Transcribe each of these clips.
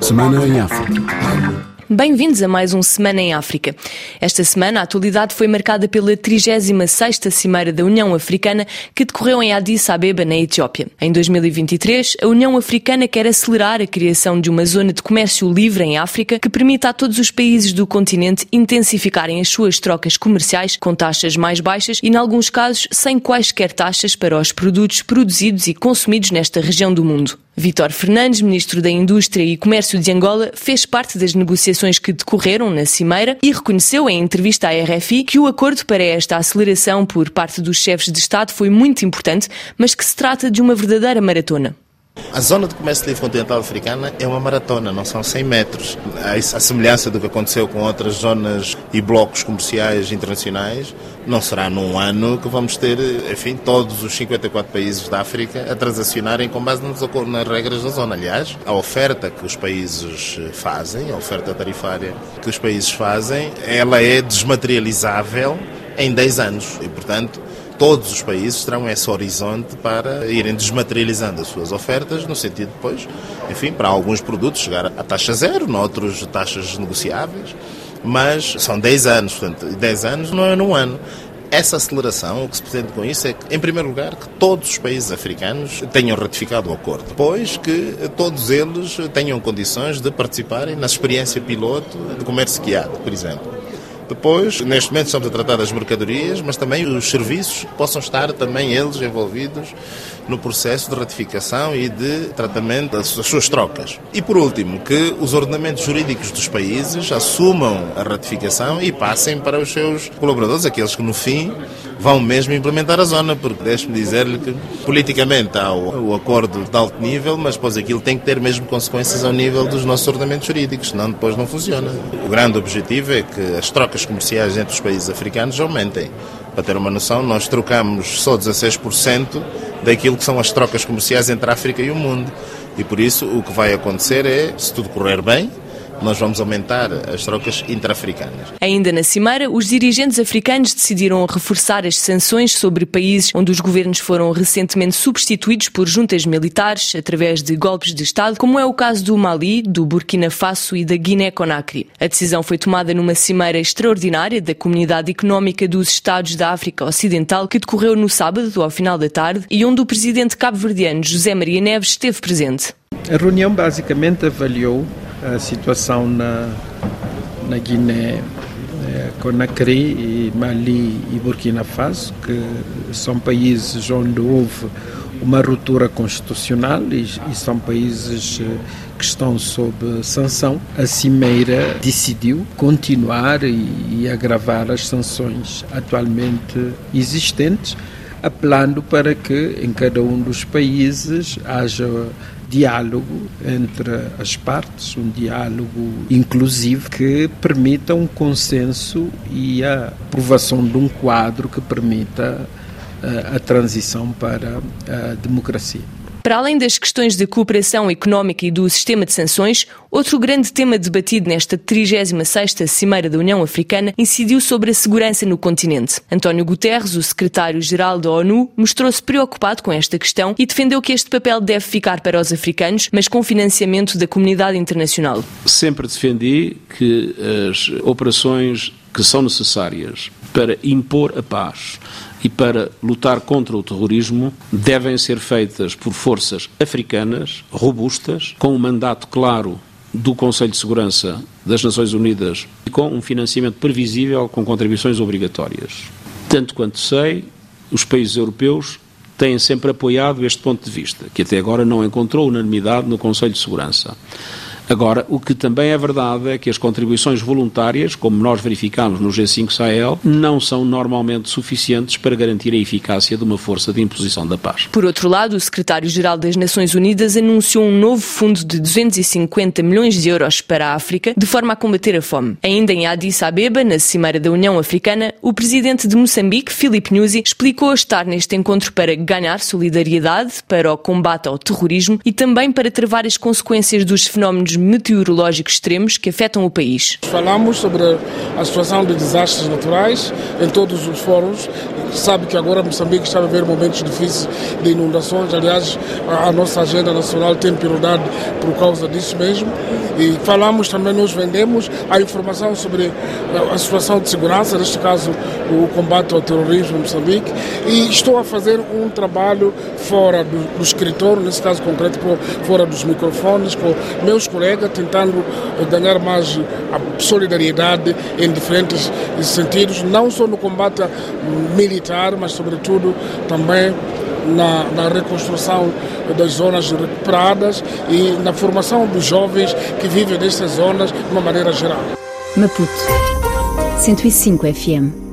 Semana em África. Bem-vindos a mais um Semana em África. Esta semana a atualidade foi marcada pela 36ª Cimeira da União Africana que decorreu em Addis Abeba, na Etiópia. Em 2023, a União Africana quer acelerar a criação de uma zona de comércio livre em África que permita a todos os países do continente intensificarem as suas trocas comerciais com taxas mais baixas e, em alguns casos, sem quaisquer taxas para os produtos produzidos e consumidos nesta região do mundo. Vítor Fernandes, ministro da Indústria e Comércio de Angola, fez parte das negociações que decorreram na Cimeira e reconheceu em entrevista à RFI que o acordo para esta aceleração por parte dos chefes de Estado foi muito importante, mas que se trata de uma verdadeira maratona. A zona de comércio livre continental africana é uma maratona, não são 100 metros. A semelhança do que aconteceu com outras zonas e blocos comerciais internacionais, não será num ano que vamos ter, enfim, todos os 54 países da África a transacionarem com base nas, regras da zona. Aliás, a oferta que os países fazem, a oferta tarifária que os países fazem, ela é desmaterializável em 10 anos e, portanto, todos os países terão esse horizonte para irem desmaterializando as suas ofertas, no sentido depois, enfim, para alguns produtos chegar a taxa zero, noutros taxas negociáveis, mas são 10 anos, portanto, 10 anos não é num ano. Essa aceleração, o que se pretende com isso é que, em primeiro lugar, que todos os países africanos tenham ratificado o acordo. Depois, que todos eles tenham condições de participarem na experiência piloto de comércio guiado, por exemplo. Depois, neste momento estamos a tratar das mercadorias, mas também os serviços que possam estar também eles envolvidos no processo de ratificação e de tratamento das suas trocas. E por último, que os ordenamentos jurídicos dos países assumam a ratificação e passem para os seus colaboradores, aqueles que no fim vão mesmo implementar a zona, porque deixe-me dizer-lhe que politicamente há o, acordo de alto nível, mas depois aquilo tem que ter mesmo consequências ao nível dos nossos ordenamentos jurídicos, senão depois não funciona. O grande objetivo é que as trocas comerciais entre os países africanos aumentem. Para ter uma noção, nós trocamos só 16% daquilo que são as trocas comerciais entre a África e o mundo. E por isso o que vai acontecer é, se tudo correr bem, nós vamos aumentar as trocas intra-africanas. Ainda na Cimeira, os dirigentes africanos decidiram reforçar as sanções sobre países onde os governos foram recentemente substituídos por juntas militares através de golpes de Estado, como é o caso do Mali, do Burkina Faso e da Guiné-Conakry. A decisão foi tomada numa cimeira extraordinária da Comunidade Económica dos Estados da África Ocidental, que decorreu no sábado, ao final da tarde, e onde o presidente cabo-verdiano José Maria Neves esteve presente. A reunião basicamente avaliou a situação na, na Guiné, eh, Conakry, Mali e Burkina Faso, que são países onde houve uma ruptura constitucional e, e, são países eh, que estão sob sanção. A Cimeira decidiu continuar e, e agravar as sanções atualmente existentes, apelando para que em cada um dos países haja diálogo entre as partes, um diálogo inclusivo que permita um consenso e a aprovação de um quadro que permita eh, a transição para a democracia. Para além das questões de cooperação económica e do sistema de sanções, outro grande tema debatido nesta 36ª Cimeira da União Africana incidiu sobre a segurança no continente. António Guterres, o secretário-geral da ONU, mostrou-se preocupado com esta questão e defendeu que este papel deve ficar para os africanos, mas com financiamento da comunidade internacional. Sempre defendi que as operações que são necessárias para impor a paz e para lutar contra o terrorismo devem ser feitas por forças africanas robustas, com um mandato claro do Conselho de Segurança das Nações Unidas e com um financiamento previsível com contribuições obrigatórias. Tanto quanto sei, os países europeus têm sempre apoiado este ponto de vista, que até agora não encontrou unanimidade no Conselho de Segurança. Agora, o que também é verdade é que as contribuições voluntárias, como nós verificamos no G5 Sahel, não são normalmente suficientes para garantir a eficácia de uma força de imposição da paz. Por outro lado, o secretário-geral das Nações Unidas anunciou um novo fundo de 250 milhões de euros para a África, de forma a combater a fome. Ainda em Addis Abeba, na Cimeira da União Africana, o presidente de Moçambique, Filipe Nyusi, explicou estar neste encontro para ganhar solidariedade para o combate ao terrorismo e também para travar as consequências dos fenómenos meteorológicos extremos que afetam o país. Falamos sobre a situação de desastres naturais em todos os fóruns sabe que agora Moçambique está a viver momentos difíceis de inundações. Aliás, a, nossa agenda nacional tem prioridade por causa disso mesmo. E falamos também, nós vendemos a informação sobre a situação de segurança, neste caso o combate ao terrorismo em Moçambique. E estou a fazer um trabalho fora do, do escritório, nesse caso concreto, fora dos microfones, com meus colegas, tentando ganhar mais solidariedade em diferentes sentidos, não só no combate militar, mas sobretudo também na, na, reconstrução das zonas recuperadas e na formação dos jovens que vivem nessas zonas de uma maneira geral. Maputo 105 FM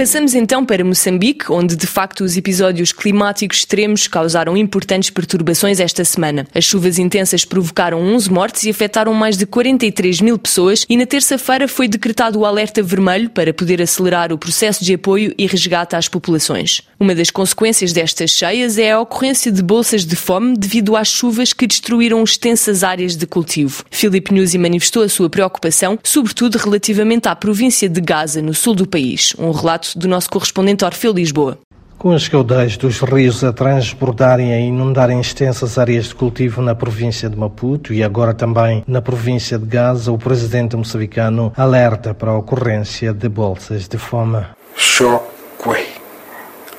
Passamos então para Moçambique, onde de facto os episódios climáticos extremos causaram importantes perturbações esta semana. As chuvas intensas provocaram 11 mortes e afetaram mais de 43 mil pessoas e na terça-feira foi decretado o alerta vermelho para poder acelerar o processo de apoio e resgate às populações. Uma das consequências destas cheias é a ocorrência de bolsas de fome devido às chuvas que destruíram extensas áreas de cultivo. Filipe Nuzzi manifestou a sua preocupação, sobretudo relativamente à província de Gaza, no sul do país. Um relato do nosso correspondente Orfeu Lisboa. Com os caudais dos rios a transbordarem e inundarem extensas áreas de cultivo na província de Maputo e agora também na província de Gaza, o presidente moçambicano alerta para a ocorrência de bolsas de fome. Choque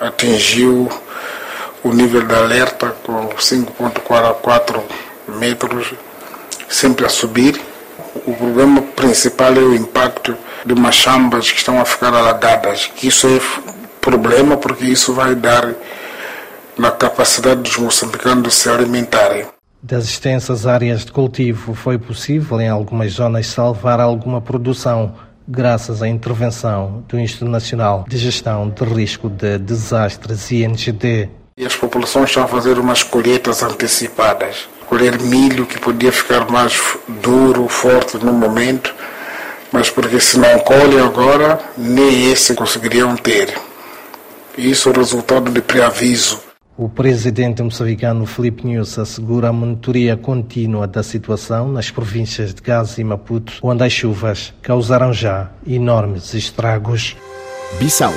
atingiu o nível de alerta com 5.44 metros, sempre a subir. O problema principal é o impacto de machambas que estão a ficar alagadas. Isso é problema porque isso vai dar na capacidade dos moçambicanos de se alimentarem. Das extensas áreas de cultivo, foi possível em algumas zonas salvar alguma produção, graças à intervenção do Instituto Nacional de Gestão de Risco de Desastres, INGD. E as populações estão a fazer umas colheitas antecipadas. Colher milho que podia ficar mais duro, forte no momento, mas porque se não colhe agora, nem esse conseguiriam ter. Isso é o resultado de preaviso. O presidente moçambicano Felipe News assegura a monitoria contínua da situação nas províncias de Gaza e Maputo, onde as chuvas causaram já enormes estragos. Bissau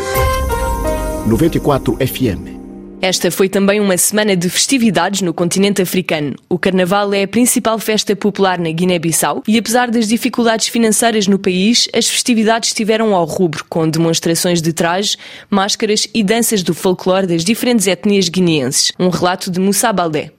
94 FM esta foi também uma semana de festividades no continente africano. O Carnaval é a principal festa popular na Guiné-Bissau e, apesar das dificuldades financeiras no país, as festividades estiveram ao rubro, com demonstrações de traje, máscaras e danças do folclore das diferentes etnias guineenses. Um relato de Moussa Baldé.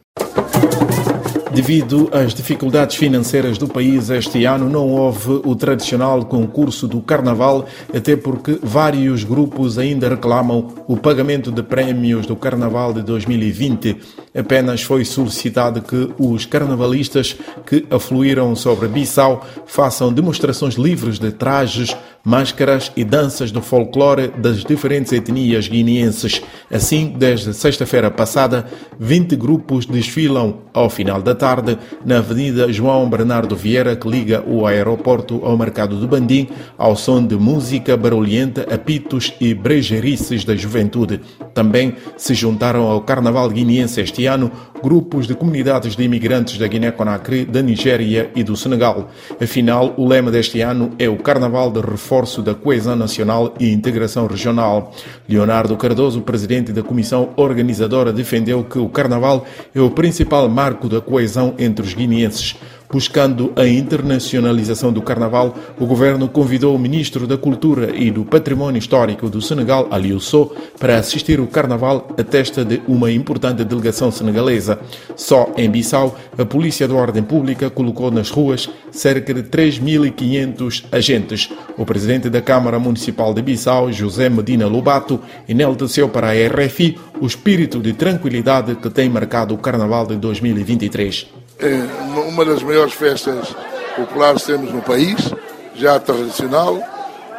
Devido às dificuldades financeiras do país este ano, não houve o tradicional concurso do Carnaval, até porque vários grupos ainda reclamam o pagamento de prémios do Carnaval de 2020. Apenas foi solicitado que os carnavalistas que afluíram sobre Bissau façam demonstrações livres de trajes, máscaras e danças do folclore das diferentes etnias guineenses. Assim, desde sexta-feira passada, 20 grupos desfilam ao final da tarde na Avenida João Bernardo Vieira, que liga o aeroporto ao mercado de Bandim, ao som de música barulhenta, apitos e brejerices da juventude. Também se juntaram ao Carnaval guineense este ano grupos de comunidades de imigrantes da Guiné-Conakry, da Nigéria e do Senegal. Afinal, o lema deste ano é o Carnaval de Reforço da Coesão Nacional e Integração Regional. Leonardo Cardoso, presidente da comissão organizadora, defendeu que o Carnaval é o principal marco da coesão entre os guineenses. Buscando a internacionalização do Carnaval, o governo convidou o ministro da Cultura e do Património Histórico do Senegal, Aliou Sow, para assistir o Carnaval à testa de uma importante delegação senegalesa. Só em Bissau, a Polícia de Ordem Pública colocou nas ruas cerca de 3.500 agentes. O presidente da Câmara Municipal de Bissau, José Medina Lobato, enalteceu para a RFI o espírito de tranquilidade que tem marcado o Carnaval de 2023 é uma das maiores festas populares que temos no país, já tradicional,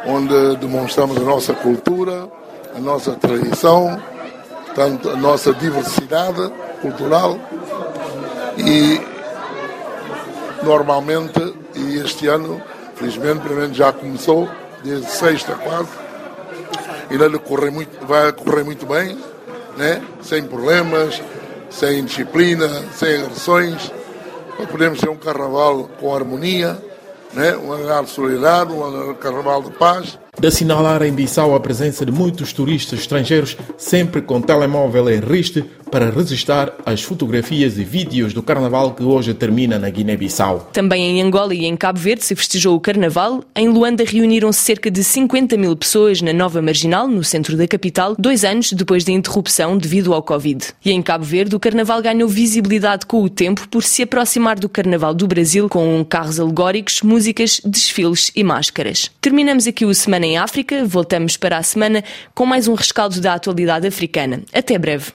onde demonstramos a nossa cultura, a nossa tradição, tanto a nossa diversidade cultural e normalmente, e este ano, felizmente, pelo menos já começou, desde sexta a quarta, ainda corre muito, vai correr muito bem, né? sem problemas, sem disciplina, sem agressões podemos ter um carnaval com harmonia, né? um carnaval solidário, um carnaval de paz. de assinalar em Bissau a presença de muitos turistas estrangeiros, sempre com telemóvel em riste, para registrar as fotografias e vídeos do carnaval que hoje termina na Guiné-Bissau. Também em Angola e em Cabo Verde se festejou o carnaval. Em Luanda reuniram-se cerca de 50 mil pessoas na Nova Marginal, no centro da capital, dois anos depois da interrupção devido ao Covid. E em Cabo Verde, o carnaval ganhou visibilidade com o tempo por se aproximar do carnaval do Brasil com carros alegóricos, músicas, desfiles e máscaras. Terminamos aqui o Semana em África. Voltamos para a semana com mais um rescaldo da atualidade africana. Até breve.